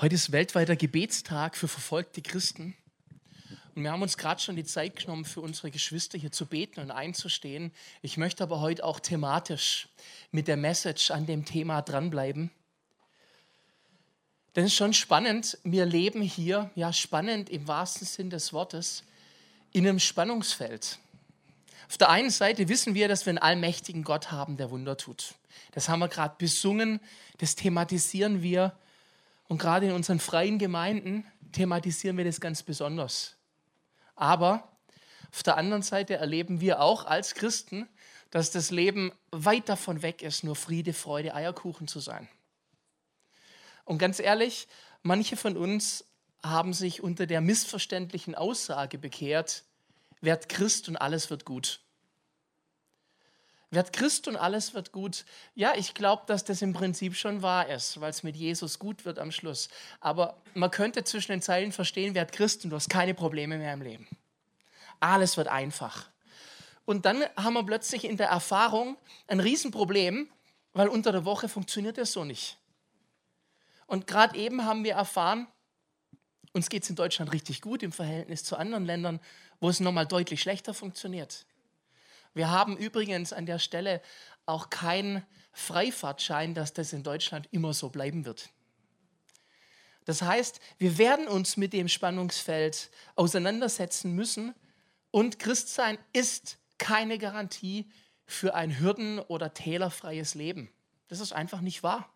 Heute ist weltweiter Gebetstag für verfolgte Christen. Und wir haben uns gerade schon die Zeit genommen, für unsere Geschwister hier zu beten und einzustehen. Ich möchte aber heute auch thematisch mit der Message an dem Thema dranbleiben. Denn es ist schon spannend, wir leben hier, ja spannend im wahrsten Sinn des Wortes, in einem Spannungsfeld. Auf der einen Seite wissen wir, dass wir einen allmächtigen Gott haben, der Wunder tut. Das haben wir gerade besungen, das thematisieren wir. Und gerade in unseren freien Gemeinden thematisieren wir das ganz besonders. Aber auf der anderen Seite erleben wir auch als Christen, dass das Leben weit davon weg ist, nur Friede, Freude, Eierkuchen zu sein. Und ganz ehrlich, manche von uns haben sich unter der missverständlichen Aussage bekehrt, werd Christ und alles wird gut. Werd Christ und alles wird gut. Ja, ich glaube, dass das im Prinzip schon wahr ist, weil es mit Jesus gut wird am Schluss. Aber man könnte zwischen den Zeilen verstehen, werd Christ und du hast keine Probleme mehr im Leben. Alles wird einfach. Und dann haben wir plötzlich in der Erfahrung ein Riesenproblem, weil unter der Woche funktioniert das so nicht. Und gerade eben haben wir erfahren, uns geht es in Deutschland richtig gut im Verhältnis zu anderen Ländern, wo es nochmal deutlich schlechter funktioniert. Wir haben übrigens an der Stelle auch keinen Freifahrtschein, dass das in Deutschland immer so bleiben wird. Das heißt, wir werden uns mit dem Spannungsfeld auseinandersetzen müssen und Christsein ist keine Garantie für ein hürden- oder tälerfreies Leben. Das ist einfach nicht wahr.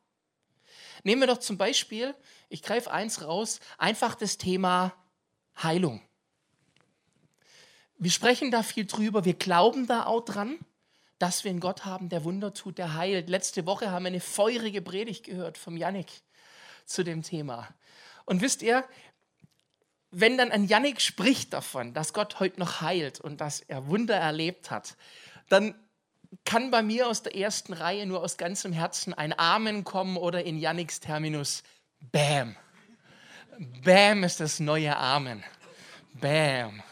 Nehmen wir doch zum Beispiel, ich greife eins raus, einfach das Thema Heilung. Wir sprechen da viel drüber, wir glauben da auch dran, dass wir einen Gott haben, der Wunder tut, der heilt. Letzte Woche haben wir eine feurige Predigt gehört vom Yannick zu dem Thema. Und wisst ihr, wenn dann ein Yannick spricht davon, dass Gott heute noch heilt und dass er Wunder erlebt hat, dann kann bei mir aus der ersten Reihe nur aus ganzem Herzen ein Amen kommen oder in Yannicks Terminus Bam. Bam ist das neue Amen. Bam.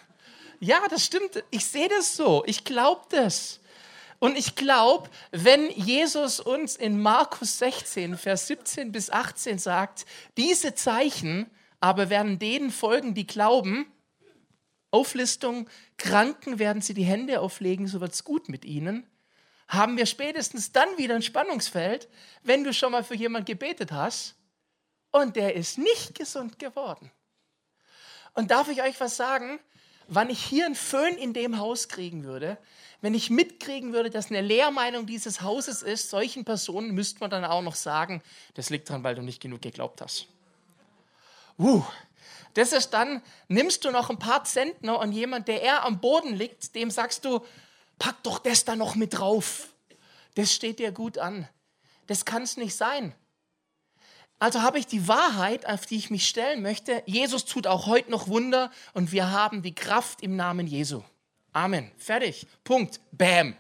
Ja, das stimmt. Ich sehe das so. Ich glaube das. Und ich glaube, wenn Jesus uns in Markus 16, Vers 17 bis 18 sagt, diese Zeichen aber werden denen folgen, die glauben, Auflistung, Kranken werden sie die Hände auflegen, so wird es gut mit ihnen, haben wir spätestens dann wieder ein Spannungsfeld, wenn du schon mal für jemanden gebetet hast und der ist nicht gesund geworden. Und darf ich euch was sagen? Wann ich hier einen Föhn in dem Haus kriegen würde, wenn ich mitkriegen würde, dass eine Lehrmeinung dieses Hauses ist, solchen Personen müsste man dann auch noch sagen, das liegt daran, weil du nicht genug geglaubt hast. Uh, das ist dann, nimmst du noch ein paar Zentner und jemand, der eher am Boden liegt, dem sagst du, pack doch das da noch mit drauf. Das steht dir gut an. Das kann es nicht sein. Also habe ich die Wahrheit, auf die ich mich stellen möchte. Jesus tut auch heute noch Wunder und wir haben die Kraft im Namen Jesu. Amen. Fertig. Punkt. Bam.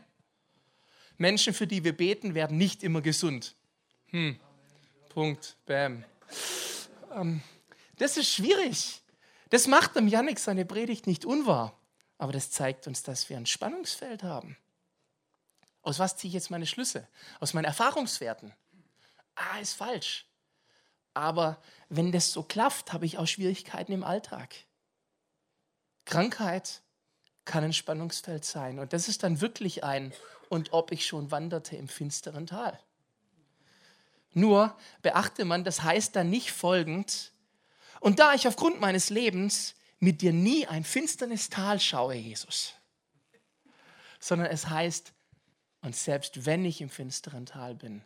Menschen, für die wir beten, werden nicht immer gesund. Hm. Punkt. Bam. Ähm, das ist schwierig. Das macht dem Yannick seine Predigt nicht unwahr. Aber das zeigt uns, dass wir ein Spannungsfeld haben. Aus was ziehe ich jetzt meine Schlüsse? Aus meinen Erfahrungswerten. Ah, ist falsch. Aber wenn das so klafft, habe ich auch Schwierigkeiten im Alltag. Krankheit kann ein Spannungsfeld sein. Und das ist dann wirklich ein, und ob ich schon wanderte im finsteren Tal. Nur beachte man, das heißt dann nicht folgend, und da ich aufgrund meines Lebens mit dir nie ein finsternes Tal schaue, Jesus, sondern es heißt, und selbst wenn ich im finsteren Tal bin,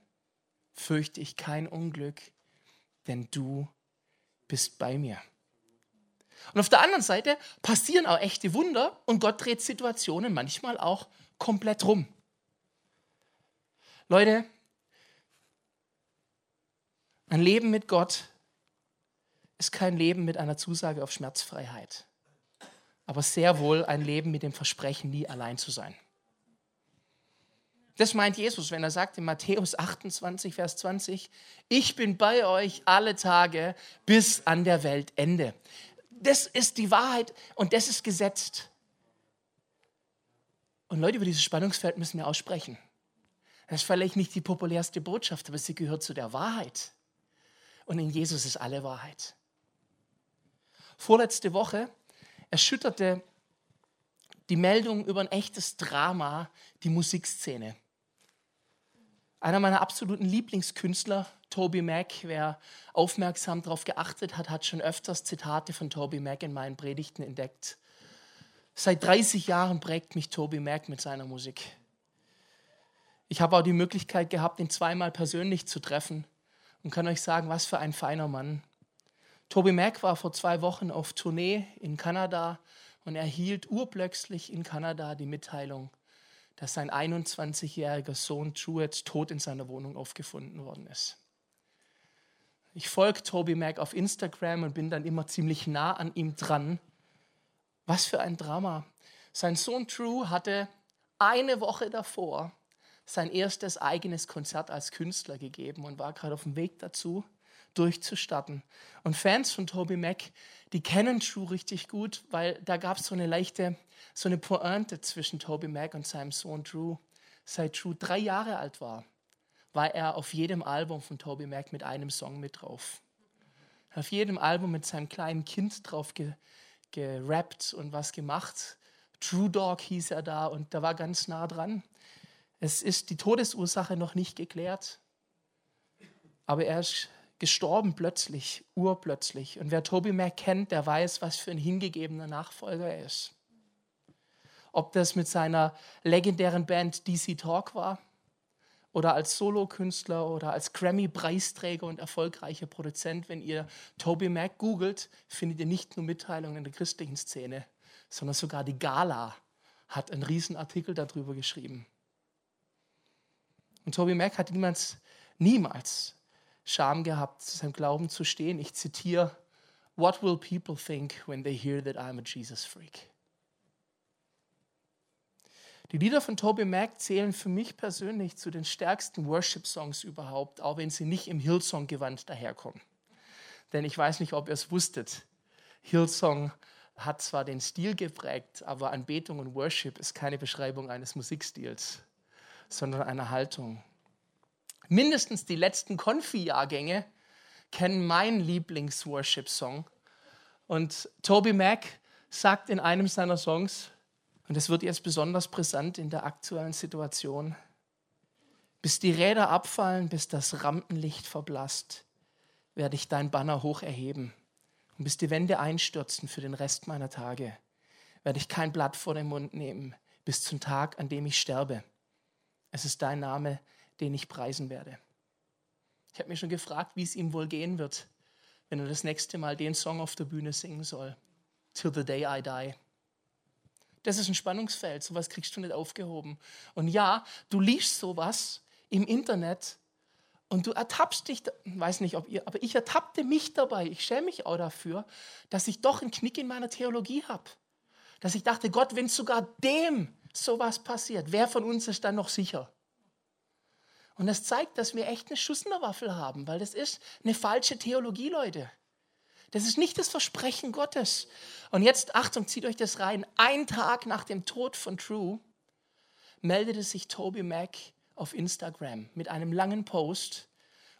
fürchte ich kein Unglück, denn du bist bei mir. Und auf der anderen Seite passieren auch echte Wunder und Gott dreht Situationen manchmal auch komplett rum. Leute, ein Leben mit Gott ist kein Leben mit einer Zusage auf Schmerzfreiheit, aber sehr wohl ein Leben mit dem Versprechen, nie allein zu sein. Das meint Jesus, wenn er sagt in Matthäus 28, Vers 20, ich bin bei euch alle Tage bis an der Weltende. Das ist die Wahrheit und das ist gesetzt. Und Leute, über dieses Spannungsfeld müssen wir aussprechen. Das ist vielleicht nicht die populärste Botschaft, aber sie gehört zu der Wahrheit. Und in Jesus ist alle Wahrheit. Vorletzte Woche erschütterte die Meldung über ein echtes Drama die Musikszene. Einer meiner absoluten Lieblingskünstler, Toby Mac, wer aufmerksam darauf geachtet hat, hat schon öfters Zitate von Toby Mac in meinen Predigten entdeckt. Seit 30 Jahren prägt mich Toby Mac mit seiner Musik. Ich habe auch die Möglichkeit gehabt, ihn zweimal persönlich zu treffen und kann euch sagen, was für ein feiner Mann. Toby Mac war vor zwei Wochen auf Tournee in Kanada und erhielt urplötzlich in Kanada die Mitteilung, dass sein 21-jähriger Sohn Truett tot in seiner Wohnung aufgefunden worden ist. Ich folge Toby Mac auf Instagram und bin dann immer ziemlich nah an ihm dran. Was für ein Drama. Sein Sohn True hatte eine Woche davor sein erstes eigenes Konzert als Künstler gegeben und war gerade auf dem Weg dazu, durchzustarten. Und Fans von Toby Mac, die kennen True richtig gut, weil da gab es so eine leichte, so eine Pointe zwischen Toby Mac und seinem Sohn Drew. Seit True drei Jahre alt war, war er auf jedem Album von Toby Mac mit einem Song mit drauf. Auf jedem Album mit seinem kleinen Kind drauf ge, gerappt und was gemacht. True Dog hieß er da und da war ganz nah dran. Es ist die Todesursache noch nicht geklärt, aber er ist gestorben plötzlich, urplötzlich. Und wer Toby Mac kennt, der weiß, was für ein hingegebener Nachfolger er ist. Ob das mit seiner legendären Band DC Talk war oder als Solokünstler oder als Grammy-Preisträger und erfolgreicher Produzent. Wenn ihr Toby Mac googelt, findet ihr nicht nur Mitteilungen in der christlichen Szene, sondern sogar die Gala hat einen Riesenartikel darüber geschrieben. Und Toby Mac hat niemals, niemals Scham gehabt, zu seinem Glauben zu stehen. Ich zitiere, What will people think when they hear that I'm a Jesus freak? Die Lieder von Toby Mac zählen für mich persönlich zu den stärksten Worship-Songs überhaupt, auch wenn sie nicht im Hillsong-Gewand daherkommen. Denn ich weiß nicht, ob ihr es wusstet. Hillsong hat zwar den Stil geprägt, aber Anbetung und Worship ist keine Beschreibung eines Musikstils sondern eine Haltung. Mindestens die letzten Konfi-Jahrgänge kennen meinen Lieblings-Worship-Song. Und Toby Mac sagt in einem seiner Songs, und es wird jetzt besonders brisant in der aktuellen Situation, bis die Räder abfallen, bis das Rampenlicht verblasst, werde ich dein Banner hoch erheben. Und bis die Wände einstürzen für den Rest meiner Tage, werde ich kein Blatt vor den Mund nehmen, bis zum Tag, an dem ich sterbe. Es ist dein Name, den ich preisen werde. Ich habe mich schon gefragt, wie es ihm wohl gehen wird, wenn er das nächste Mal den Song auf der Bühne singen soll. Till the day I die. Das ist ein Spannungsfeld, sowas kriegst du nicht aufgehoben. Und ja, du liest sowas im Internet und du ertappst dich, weiß nicht, ob ihr, aber ich ertappte mich dabei, ich schäme mich auch dafür, dass ich doch einen Knick in meiner Theologie habe. Dass ich dachte, Gott, wenn sogar dem sowas passiert, wer von uns ist dann noch sicher? Und das zeigt, dass wir echt eine Schuss in der Waffel haben, weil das ist eine falsche Theologie, Leute. Das ist nicht das Versprechen Gottes. Und jetzt, Achtung, zieht euch das rein. Ein Tag nach dem Tod von True meldete sich Toby Mac auf Instagram mit einem langen Post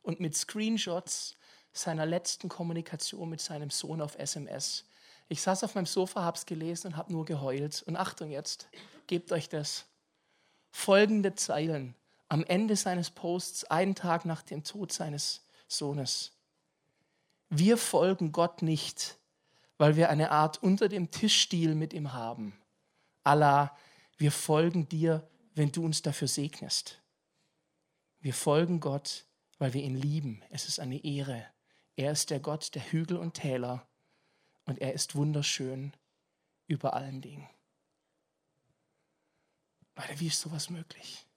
und mit Screenshots seiner letzten Kommunikation mit seinem Sohn auf SMS. Ich saß auf meinem Sofa, hab's gelesen und hab nur geheult. Und Achtung jetzt, gebt euch das. Folgende Zeilen am Ende seines Posts, einen Tag nach dem Tod seines Sohnes. Wir folgen Gott nicht, weil wir eine Art unter dem Tischstil mit ihm haben. Allah, wir folgen dir, wenn du uns dafür segnest. Wir folgen Gott, weil wir ihn lieben. Es ist eine Ehre. Er ist der Gott der Hügel und Täler und er ist wunderschön über allen Dingen. Leute, wie ist sowas möglich?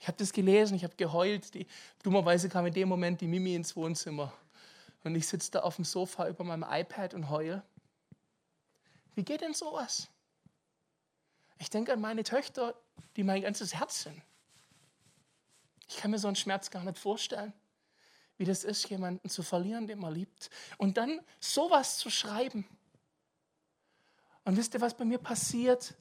Ich habe das gelesen, ich habe geheult. Die, dummerweise kam in dem Moment die Mimi ins Wohnzimmer. Und ich sitze da auf dem Sofa über meinem iPad und heule. Wie geht denn sowas? Ich denke an meine Töchter, die mein ganzes Herz sind. Ich kann mir so einen Schmerz gar nicht vorstellen, wie das ist, jemanden zu verlieren, den man liebt. Und dann sowas zu schreiben. Und wisst ihr, was bei mir passiert?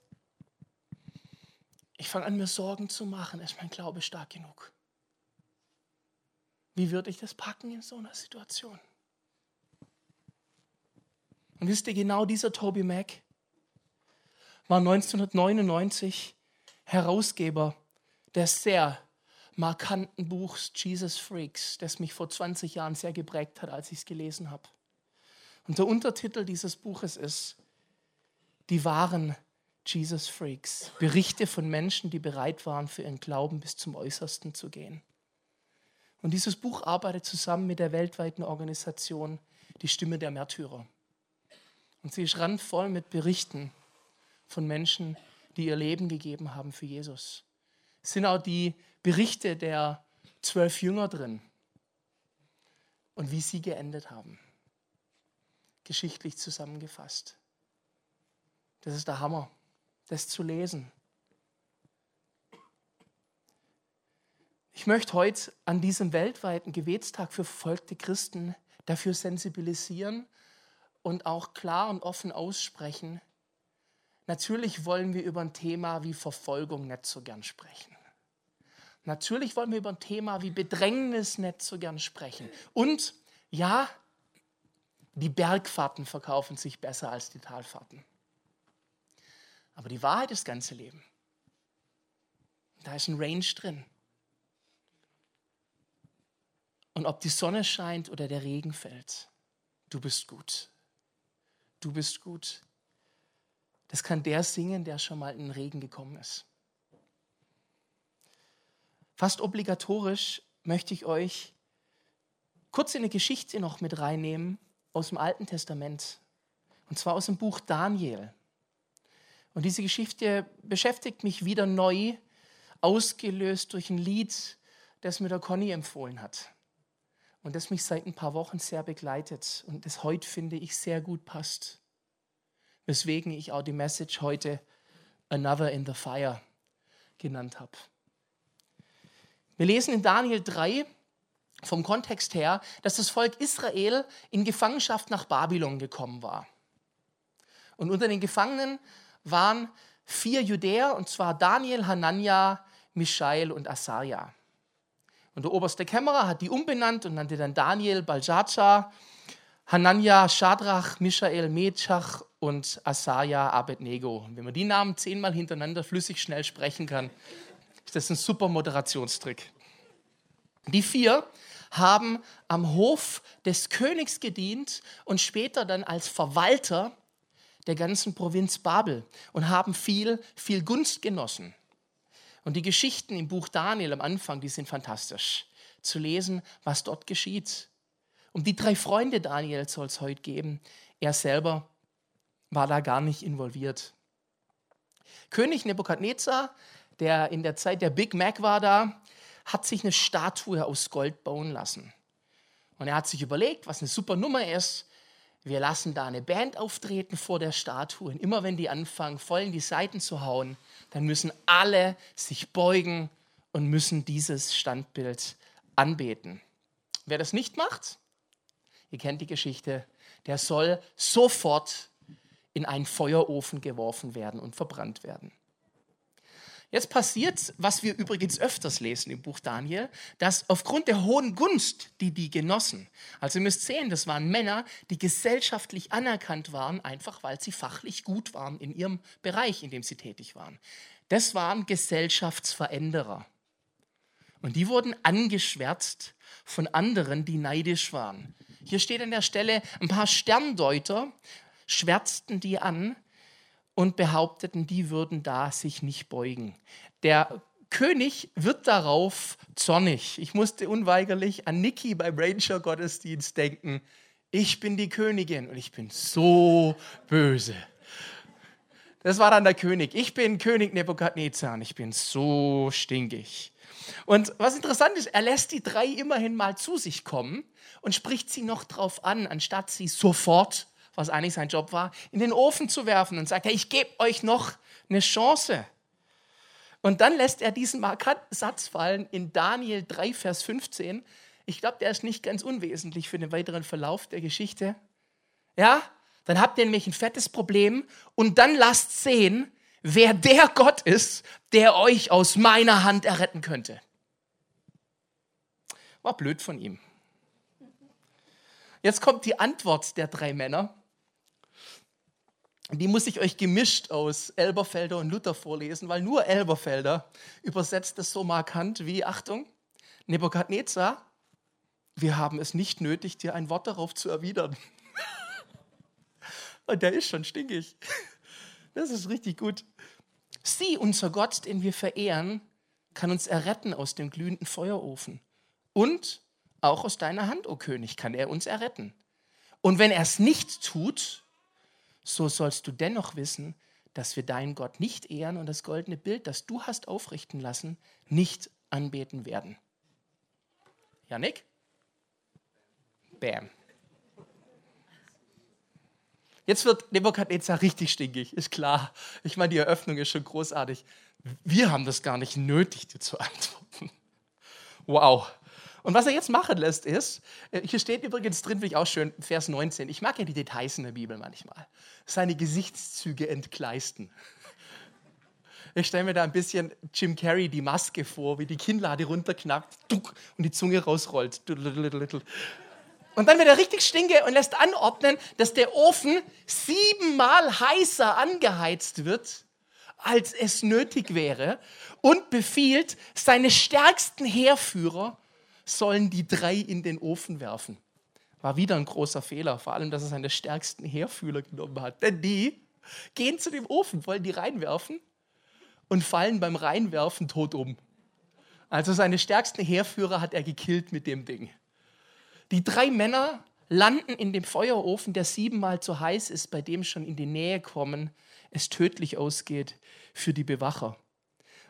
Ich fange an, mir Sorgen zu machen. Ist mein Glaube stark genug? Wie würde ich das packen in so einer Situation? Und wisst ihr, genau dieser Toby Mac war 1999 Herausgeber des sehr markanten Buchs Jesus Freaks, das mich vor 20 Jahren sehr geprägt hat, als ich es gelesen habe. Und der Untertitel dieses Buches ist Die wahren Jesus Freaks. Berichte von Menschen, die bereit waren, für ihren Glauben bis zum Äußersten zu gehen. Und dieses Buch arbeitet zusammen mit der weltweiten Organisation Die Stimme der Märtyrer. Und sie ist randvoll mit Berichten von Menschen, die ihr Leben gegeben haben für Jesus. Es sind auch die Berichte der zwölf Jünger drin und wie sie geendet haben. Geschichtlich zusammengefasst. Das ist der Hammer, das zu lesen. Ich möchte heute an diesem weltweiten Gebetstag für verfolgte Christen dafür sensibilisieren und auch klar und offen aussprechen. Natürlich wollen wir über ein Thema wie Verfolgung nicht so gern sprechen. Natürlich wollen wir über ein Thema wie Bedrängnis nicht so gern sprechen. Und ja, die Bergfahrten verkaufen sich besser als die Talfahrten. Aber die Wahrheit ist das ganze Leben. Da ist ein Range drin. Und ob die Sonne scheint oder der Regen fällt, du bist gut. Du bist gut. Das kann der singen, der schon mal in den Regen gekommen ist. Fast obligatorisch möchte ich euch kurz in eine Geschichte noch mit reinnehmen aus dem Alten Testament. Und zwar aus dem Buch Daniel. Und diese Geschichte beschäftigt mich wieder neu, ausgelöst durch ein Lied, das mir der Conny empfohlen hat und das mich seit ein paar Wochen sehr begleitet und das heute, finde ich, sehr gut passt. Weswegen ich auch die Message heute Another in the Fire genannt habe. Wir lesen in Daniel 3 vom Kontext her, dass das Volk Israel in Gefangenschaft nach Babylon gekommen war. Und unter den Gefangenen waren vier Judäer, und zwar Daniel, Hanania, Mischael und Asaria. Und der oberste Kämmerer hat die umbenannt und nannte dann Daniel Baljatscha, Hanania Shadrach, Michael Mechach und Asaja Abednego. Und wenn man die Namen zehnmal hintereinander flüssig schnell sprechen kann, ist das ein super Moderationstrick. Die vier haben am Hof des Königs gedient und später dann als Verwalter der ganzen Provinz Babel und haben viel, viel Gunst genossen. Und die Geschichten im Buch Daniel am Anfang, die sind fantastisch. Zu lesen, was dort geschieht. Um die drei Freunde Daniel soll es heute geben. Er selber war da gar nicht involviert. König Nebukadnezar, der in der Zeit der Big Mac war da, hat sich eine Statue aus Gold bauen lassen. Und er hat sich überlegt, was eine super Nummer ist. Wir lassen da eine Band auftreten vor der Statue. Und immer wenn die anfangen, voll in die Seiten zu hauen, dann müssen alle sich beugen und müssen dieses Standbild anbeten. Wer das nicht macht, ihr kennt die Geschichte, der soll sofort in einen Feuerofen geworfen werden und verbrannt werden. Jetzt passiert, was wir übrigens öfters lesen im Buch Daniel, dass aufgrund der hohen Gunst, die die genossen, also ihr müsst sehen, das waren Männer, die gesellschaftlich anerkannt waren, einfach weil sie fachlich gut waren in ihrem Bereich, in dem sie tätig waren. Das waren Gesellschaftsveränderer. Und die wurden angeschwärzt von anderen, die neidisch waren. Hier steht an der Stelle, ein paar Sterndeuter schwärzten die an, und behaupteten, die würden da sich nicht beugen. Der König wird darauf zornig. Ich musste unweigerlich an Niki beim Ranger Gottesdienst denken. Ich bin die Königin und ich bin so böse. Das war dann der König. Ich bin König Nebukadnezar und ich bin so stinkig. Und was interessant ist, er lässt die drei immerhin mal zu sich kommen und spricht sie noch drauf an, anstatt sie sofort was eigentlich sein Job war, in den Ofen zu werfen und sagt, hey, ich gebe euch noch eine Chance. Und dann lässt er diesen markanten Satz fallen in Daniel 3, Vers 15. Ich glaube, der ist nicht ganz unwesentlich für den weiteren Verlauf der Geschichte. Ja, dann habt ihr nämlich ein fettes Problem und dann lasst sehen, wer der Gott ist, der euch aus meiner Hand erretten könnte. War blöd von ihm. Jetzt kommt die Antwort der drei Männer. Die muss ich euch gemischt aus Elberfelder und Luther vorlesen, weil nur Elberfelder übersetzt es so markant wie, Achtung, Nebukadnezar, wir haben es nicht nötig, dir ein Wort darauf zu erwidern. und der ist schon stinkig. Das ist richtig gut. Sie, unser Gott, den wir verehren, kann uns erretten aus dem glühenden Feuerofen. Und auch aus deiner Hand, o oh König, kann er uns erretten. Und wenn er es nicht tut, so sollst du dennoch wissen, dass wir deinen Gott nicht ehren und das goldene Bild, das du hast aufrichten lassen, nicht anbeten werden. Janik? Bam. Jetzt wird Nebukadnezar richtig stinkig, ist klar. Ich meine, die Eröffnung ist schon großartig. Wir haben das gar nicht nötig, dir zu antworten. Wow. Und was er jetzt machen lässt, ist, äh, hier steht übrigens drin, finde ich auch schön, Vers 19. Ich mag ja die Details in der Bibel manchmal. Seine Gesichtszüge entgleisten. Ich stelle mir da ein bisschen Jim Carrey die Maske vor, wie die Kinnlade runterknackt und die Zunge rausrollt. Und dann wird er richtig stinke und lässt anordnen, dass der Ofen siebenmal heißer angeheizt wird, als es nötig wäre, und befiehlt, seine stärksten Heerführer sollen die drei in den Ofen werfen. War wieder ein großer Fehler, vor allem, dass er seine stärksten Heerführer genommen hat. Denn die gehen zu dem Ofen, wollen die reinwerfen und fallen beim Reinwerfen tot um. Also seine stärksten Heerführer hat er gekillt mit dem Ding. Die drei Männer landen in dem Feuerofen, der siebenmal zu heiß ist, bei dem schon in die Nähe kommen, es tödlich ausgeht für die Bewacher.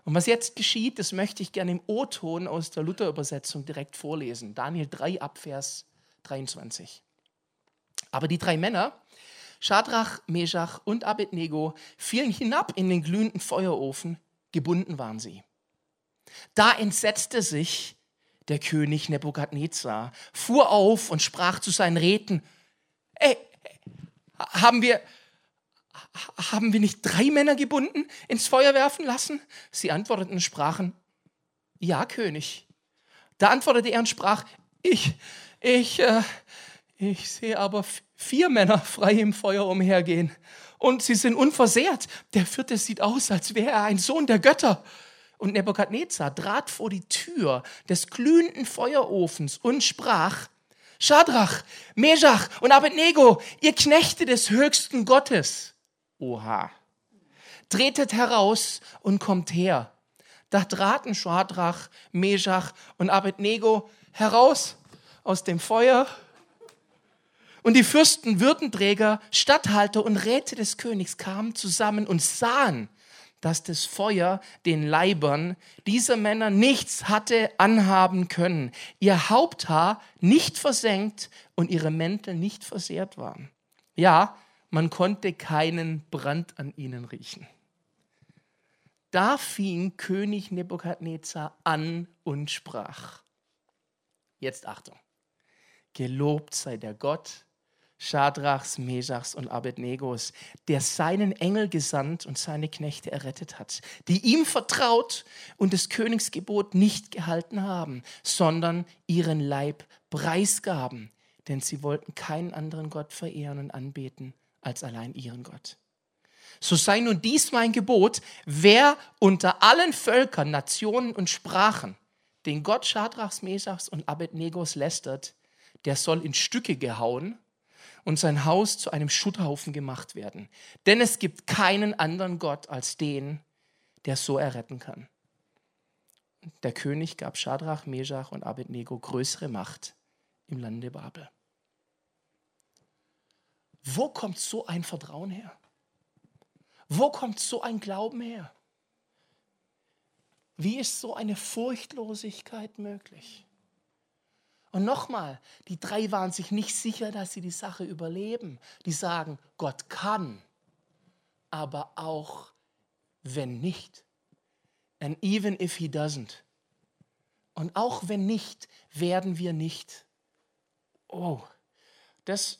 Und was jetzt geschieht, das möchte ich gerne im O-Ton aus der Luther-Übersetzung direkt vorlesen. Daniel 3 Abvers 23. Aber die drei Männer, Schadrach, Meshach und Abednego, fielen hinab in den glühenden Feuerofen, gebunden waren sie. Da entsetzte sich der König Nebukadnezar, fuhr auf und sprach zu seinen Räten, ey, haben wir, haben wir nicht drei Männer gebunden, ins Feuer werfen lassen? Sie antworteten und sprachen, ja, König. Da antwortete er und sprach, ich, ich, äh, ich sehe aber vier Männer frei im Feuer umhergehen und sie sind unversehrt. Der vierte sieht aus, als wäre er ein Sohn der Götter. Und Nebukadnezar trat vor die Tür des glühenden Feuerofens und sprach, Schadrach, Meshach und Abednego, ihr Knechte des höchsten Gottes. Oha. Tretet heraus und kommt her. Da traten Schadrach, Meshach und Abednego heraus aus dem Feuer. Und die Fürsten, Würdenträger, Statthalter und Räte des Königs kamen zusammen und sahen, dass das Feuer den Leibern dieser Männer nichts hatte anhaben können, ihr Haupthaar nicht versenkt und ihre Mäntel nicht versehrt waren. Ja, man konnte keinen Brand an ihnen riechen. Da fing König Nebukadnezar an und sprach. Jetzt Achtung. Gelobt sei der Gott Schadrachs, Mesachs und Abednegos, der seinen Engel gesandt und seine Knechte errettet hat, die ihm vertraut und des Königs Gebot nicht gehalten haben, sondern ihren Leib preisgaben, denn sie wollten keinen anderen Gott verehren und anbeten als allein ihren Gott. So sei nun dies mein Gebot, wer unter allen Völkern, Nationen und Sprachen den Gott Schadrachs, Mesachs und Abednegos lästert, der soll in Stücke gehauen und sein Haus zu einem Schutthaufen gemacht werden. Denn es gibt keinen anderen Gott als den, der so erretten kann. Der König gab Schadrach, Meshach und Abednego größere Macht im Lande Babel. Wo kommt so ein Vertrauen her? Wo kommt so ein Glauben her? Wie ist so eine Furchtlosigkeit möglich? Und nochmal, die drei waren sich nicht sicher, dass sie die Sache überleben. Die sagen, Gott kann, aber auch wenn nicht. And even if he doesn't. Und auch wenn nicht, werden wir nicht. Oh, das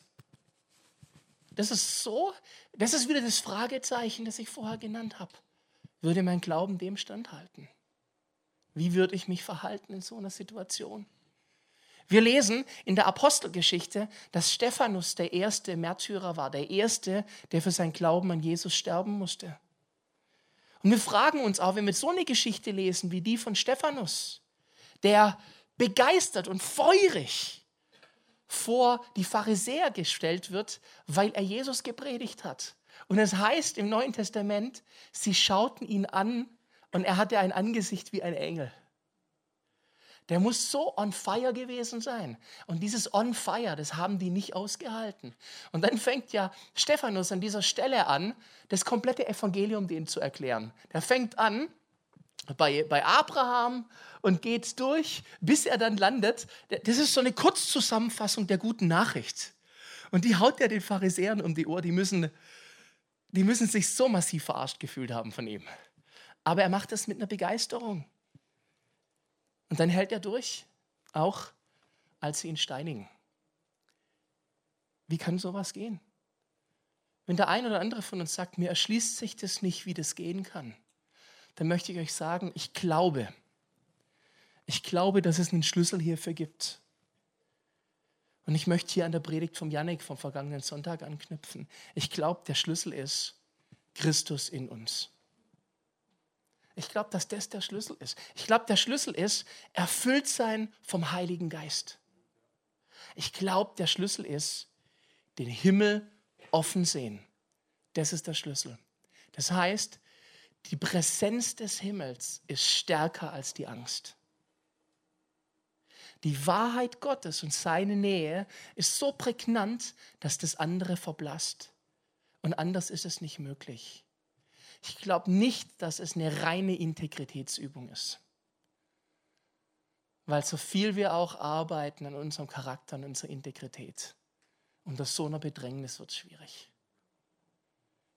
das ist so, das ist wieder das Fragezeichen, das ich vorher genannt habe. Würde mein Glauben dem standhalten? Wie würde ich mich verhalten in so einer Situation? Wir lesen in der Apostelgeschichte, dass Stephanus der erste Märtyrer war, der erste, der für sein Glauben an Jesus sterben musste. Und wir fragen uns auch, wenn wir so eine Geschichte lesen wie die von Stephanus, der begeistert und feurig vor die Pharisäer gestellt wird, weil er Jesus gepredigt hat. Und es heißt im Neuen Testament, sie schauten ihn an und er hatte ein Angesicht wie ein Engel. Der muss so on fire gewesen sein. Und dieses on fire, das haben die nicht ausgehalten. Und dann fängt ja Stephanus an dieser Stelle an, das komplette Evangelium denen zu erklären. Der fängt an bei, bei Abraham und geht durch, bis er dann landet. Das ist so eine Kurzzusammenfassung der guten Nachricht. Und die haut er den Pharisäern um die Ohr. Die müssen, die müssen sich so massiv verarscht gefühlt haben von ihm. Aber er macht das mit einer Begeisterung. Und dann hält er durch, auch als sie ihn steinigen. Wie kann sowas gehen? Wenn der ein oder andere von uns sagt, mir erschließt sich das nicht, wie das gehen kann, dann möchte ich euch sagen, ich glaube, ich glaube, dass es einen Schlüssel hierfür gibt. Und ich möchte hier an der Predigt vom Janik vom vergangenen Sonntag anknüpfen. Ich glaube, der Schlüssel ist Christus in uns. Ich glaube, dass das der Schlüssel ist. Ich glaube, der Schlüssel ist erfüllt sein vom Heiligen Geist. Ich glaube, der Schlüssel ist den Himmel offen sehen. Das ist der Schlüssel. Das heißt, die Präsenz des Himmels ist stärker als die Angst. Die Wahrheit Gottes und seine Nähe ist so prägnant, dass das andere verblasst. Und anders ist es nicht möglich. Ich glaube nicht, dass es eine reine Integritätsübung ist. Weil so viel wir auch arbeiten an unserem Charakter, an unserer Integrität, unter so einer Bedrängnis wird es schwierig.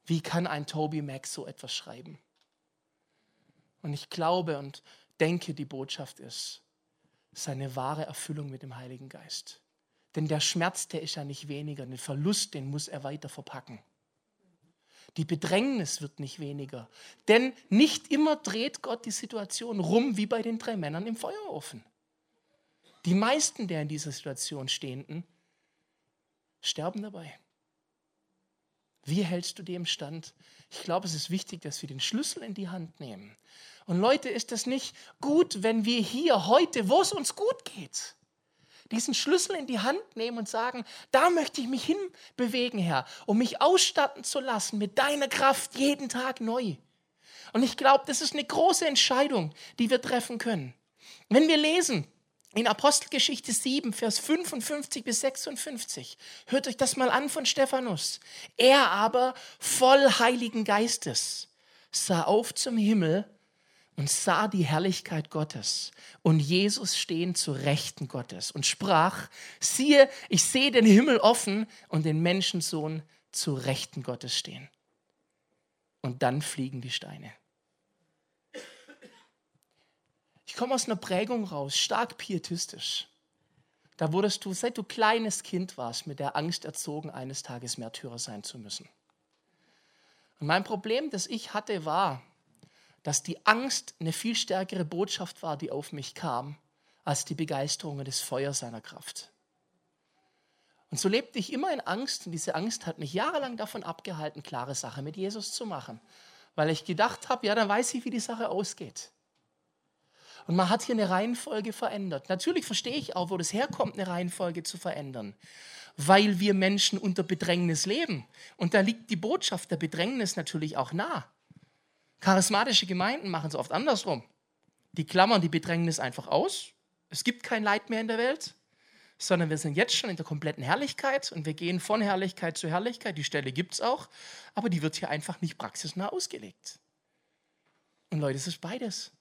Wie kann ein Toby Mac so etwas schreiben? Und ich glaube und denke, die Botschaft ist seine wahre Erfüllung mit dem Heiligen Geist. Denn der Schmerz, der ist ja nicht weniger. Den Verlust, den muss er weiter verpacken. Die Bedrängnis wird nicht weniger. Denn nicht immer dreht Gott die Situation rum wie bei den drei Männern im Feuerofen. Die meisten der in dieser Situation Stehenden sterben dabei. Wie hältst du dem stand? Ich glaube, es ist wichtig, dass wir den Schlüssel in die Hand nehmen. Und Leute, ist es nicht gut, wenn wir hier heute, wo es uns gut geht, diesen Schlüssel in die Hand nehmen und sagen, da möchte ich mich hinbewegen, Herr, um mich ausstatten zu lassen mit deiner Kraft jeden Tag neu. Und ich glaube, das ist eine große Entscheidung, die wir treffen können. Wenn wir lesen in Apostelgeschichte 7, Vers 55 bis 56, hört euch das mal an von Stephanus. Er aber voll Heiligen Geistes sah auf zum Himmel und sah die Herrlichkeit Gottes und Jesus stehen zu Rechten Gottes und sprach, siehe, ich sehe den Himmel offen und den Menschensohn zu Rechten Gottes stehen. Und dann fliegen die Steine. Ich komme aus einer Prägung raus, stark pietistisch. Da wurdest du, seit du kleines Kind warst, mit der Angst erzogen, eines Tages Märtyrer sein zu müssen. Und mein Problem, das ich hatte, war, dass die Angst eine viel stärkere Botschaft war, die auf mich kam, als die Begeisterung und das Feuer seiner Kraft. Und so lebte ich immer in Angst und diese Angst hat mich jahrelang davon abgehalten, klare Sache mit Jesus zu machen, weil ich gedacht habe, ja, dann weiß ich, wie die Sache ausgeht. Und man hat hier eine Reihenfolge verändert. Natürlich verstehe ich auch, wo das herkommt, eine Reihenfolge zu verändern, weil wir Menschen unter Bedrängnis leben. Und da liegt die Botschaft der Bedrängnis natürlich auch nah. Charismatische Gemeinden machen es oft andersrum. Die klammern die Bedrängnis einfach aus. Es gibt kein Leid mehr in der Welt, sondern wir sind jetzt schon in der kompletten Herrlichkeit und wir gehen von Herrlichkeit zu Herrlichkeit. Die Stelle gibt es auch, aber die wird hier einfach nicht praxisnah ausgelegt. Und Leute, es ist beides.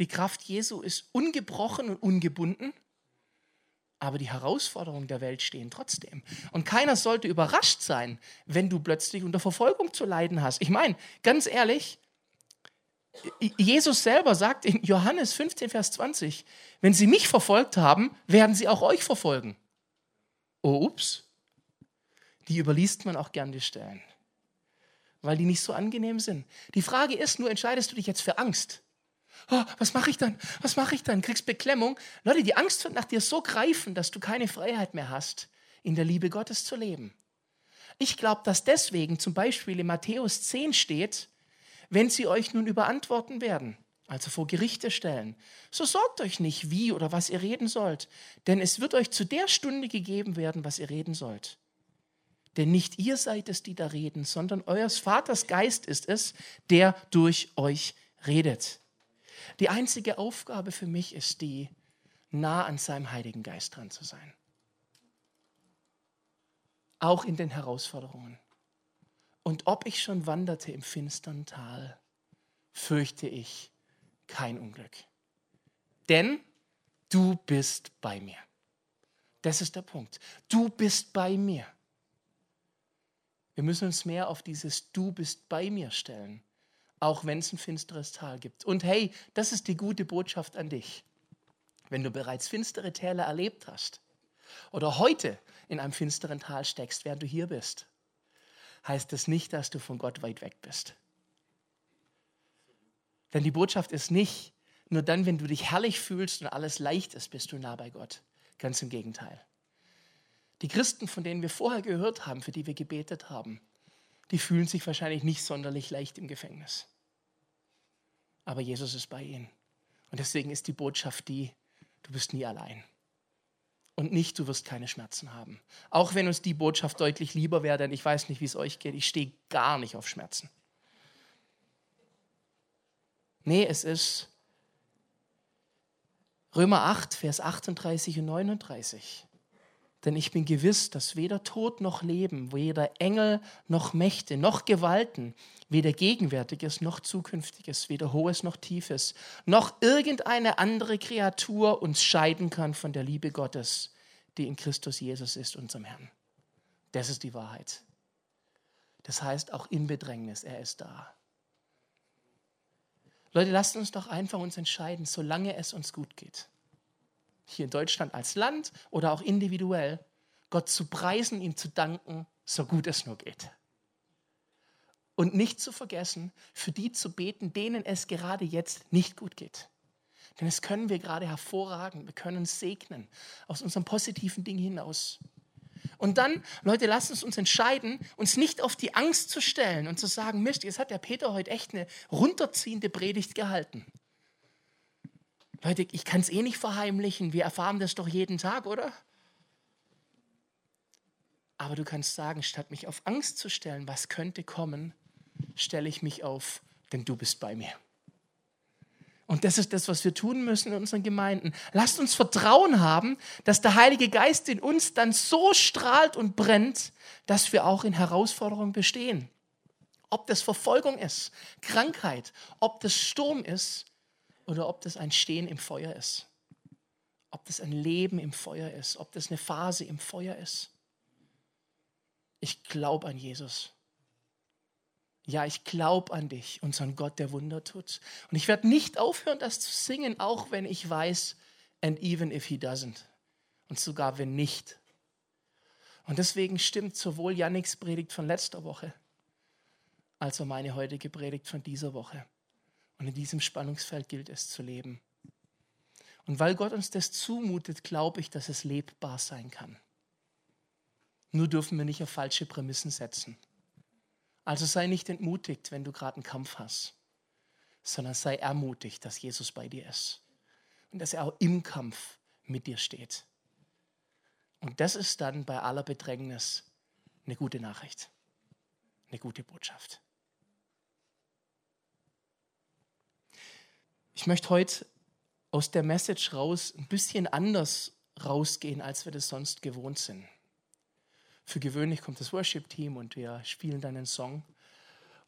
Die Kraft Jesu ist ungebrochen und ungebunden, aber die Herausforderungen der Welt stehen trotzdem. Und keiner sollte überrascht sein, wenn du plötzlich unter Verfolgung zu leiden hast. Ich meine, ganz ehrlich, Jesus selber sagt in Johannes 15, Vers 20, wenn sie mich verfolgt haben, werden sie auch euch verfolgen. Oh, ups. Die überliest man auch gern die Stellen, weil die nicht so angenehm sind. Die Frage ist nur, entscheidest du dich jetzt für Angst Oh, was mache ich dann? Was mache ich dann? Kriegst Beklemmung. Leute, die Angst wird nach dir so greifen, dass du keine Freiheit mehr hast, in der Liebe Gottes zu leben. Ich glaube, dass deswegen zum Beispiel in Matthäus 10 steht, wenn sie euch nun überantworten werden, also vor Gerichte stellen, so sorgt euch nicht, wie oder was ihr reden sollt, denn es wird euch zu der Stunde gegeben werden, was ihr reden sollt. Denn nicht ihr seid es, die da reden, sondern eures Vaters Geist ist es, der durch euch redet. Die einzige Aufgabe für mich ist die, nah an seinem Heiligen Geist dran zu sein. Auch in den Herausforderungen. Und ob ich schon wanderte im finstern Tal, fürchte ich kein Unglück. Denn du bist bei mir. Das ist der Punkt. Du bist bei mir. Wir müssen uns mehr auf dieses Du bist bei mir stellen, auch wenn es ein finsteres Tal gibt. Und hey, das ist die gute Botschaft an dich. Wenn du bereits finstere Täler erlebt hast oder heute in einem finsteren Tal steckst, während du hier bist, heißt das nicht, dass du von Gott weit weg bist. Denn die Botschaft ist nicht, nur dann, wenn du dich herrlich fühlst und alles leicht ist, bist du nah bei Gott. Ganz im Gegenteil. Die Christen, von denen wir vorher gehört haben, für die wir gebetet haben, die fühlen sich wahrscheinlich nicht sonderlich leicht im Gefängnis. Aber Jesus ist bei ihnen. Und deswegen ist die Botschaft die, du bist nie allein. Und nicht, du wirst keine Schmerzen haben. Auch wenn uns die Botschaft deutlich lieber wäre, denn ich weiß nicht, wie es euch geht. Ich stehe gar nicht auf Schmerzen. Nee, es ist Römer 8, Vers 38 und 39. Denn ich bin gewiss, dass weder Tod noch Leben, weder Engel noch Mächte noch Gewalten, weder Gegenwärtiges noch Zukünftiges, weder Hohes noch Tiefes, noch irgendeine andere Kreatur uns scheiden kann von der Liebe Gottes, die in Christus Jesus ist, unserem Herrn. Das ist die Wahrheit. Das heißt auch in Bedrängnis, er ist da. Leute, lasst uns doch einfach uns entscheiden, solange es uns gut geht hier in Deutschland als Land oder auch individuell, Gott zu preisen, ihm zu danken, so gut es nur geht. Und nicht zu vergessen, für die zu beten, denen es gerade jetzt nicht gut geht. Denn das können wir gerade hervorragen. Wir können segnen aus unserem positiven Ding hinaus. Und dann, Leute, lasst uns uns entscheiden, uns nicht auf die Angst zu stellen und zu sagen, Mist, jetzt hat der Peter heute echt eine runterziehende Predigt gehalten. Leute, ich kann es eh nicht verheimlichen. Wir erfahren das doch jeden Tag, oder? Aber du kannst sagen, statt mich auf Angst zu stellen, was könnte kommen, stelle ich mich auf, denn du bist bei mir. Und das ist das, was wir tun müssen in unseren Gemeinden. Lasst uns Vertrauen haben, dass der Heilige Geist in uns dann so strahlt und brennt, dass wir auch in Herausforderungen bestehen. Ob das Verfolgung ist, Krankheit, ob das Sturm ist, oder ob das ein Stehen im Feuer ist. Ob das ein Leben im Feuer ist, ob das eine Phase im Feuer ist. Ich glaube an Jesus. Ja, ich glaube an dich, unseren Gott, der Wunder tut. Und ich werde nicht aufhören, das zu singen, auch wenn ich weiß, and even if he doesn't. Und sogar wenn nicht. Und deswegen stimmt sowohl Yannicks Predigt von letzter Woche als auch meine heutige Predigt von dieser Woche. Und in diesem Spannungsfeld gilt es zu leben. Und weil Gott uns das zumutet, glaube ich, dass es lebbar sein kann. Nur dürfen wir nicht auf falsche Prämissen setzen. Also sei nicht entmutigt, wenn du gerade einen Kampf hast, sondern sei ermutigt, dass Jesus bei dir ist und dass er auch im Kampf mit dir steht. Und das ist dann bei aller Bedrängnis eine gute Nachricht, eine gute Botschaft. Ich möchte heute aus der Message raus ein bisschen anders rausgehen, als wir das sonst gewohnt sind. Für gewöhnlich kommt das Worship-Team und wir spielen dann einen Song.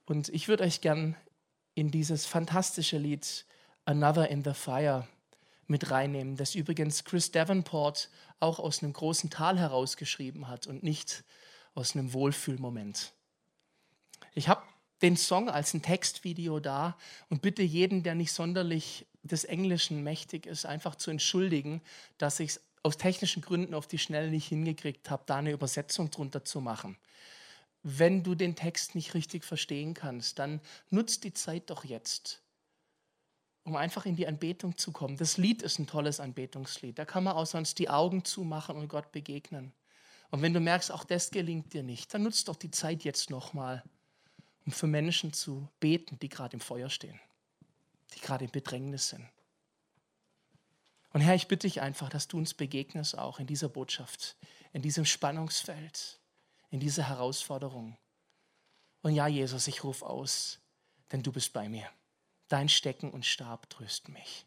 Und ich würde euch gern in dieses fantastische Lied Another in the Fire mit reinnehmen, das übrigens Chris Davenport auch aus einem großen Tal herausgeschrieben hat und nicht aus einem Wohlfühlmoment. Ich habe den Song als ein Textvideo da und bitte jeden, der nicht sonderlich des Englischen mächtig ist, einfach zu entschuldigen, dass ich es aus technischen Gründen auf die Schnelle nicht hingekriegt habe, da eine Übersetzung drunter zu machen. Wenn du den Text nicht richtig verstehen kannst, dann nutzt die Zeit doch jetzt um einfach in die Anbetung zu kommen. Das Lied ist ein tolles Anbetungslied. Da kann man auch sonst die Augen zumachen und Gott begegnen. Und wenn du merkst, auch das gelingt dir nicht, dann nutzt doch die Zeit jetzt nochmal, um für Menschen zu beten, die gerade im Feuer stehen, die gerade im Bedrängnis sind. Und Herr, ich bitte dich einfach, dass du uns begegnest auch in dieser Botschaft, in diesem Spannungsfeld, in dieser Herausforderung. Und ja, Jesus, ich rufe aus, denn du bist bei mir. Dein Stecken und Stab trösten mich.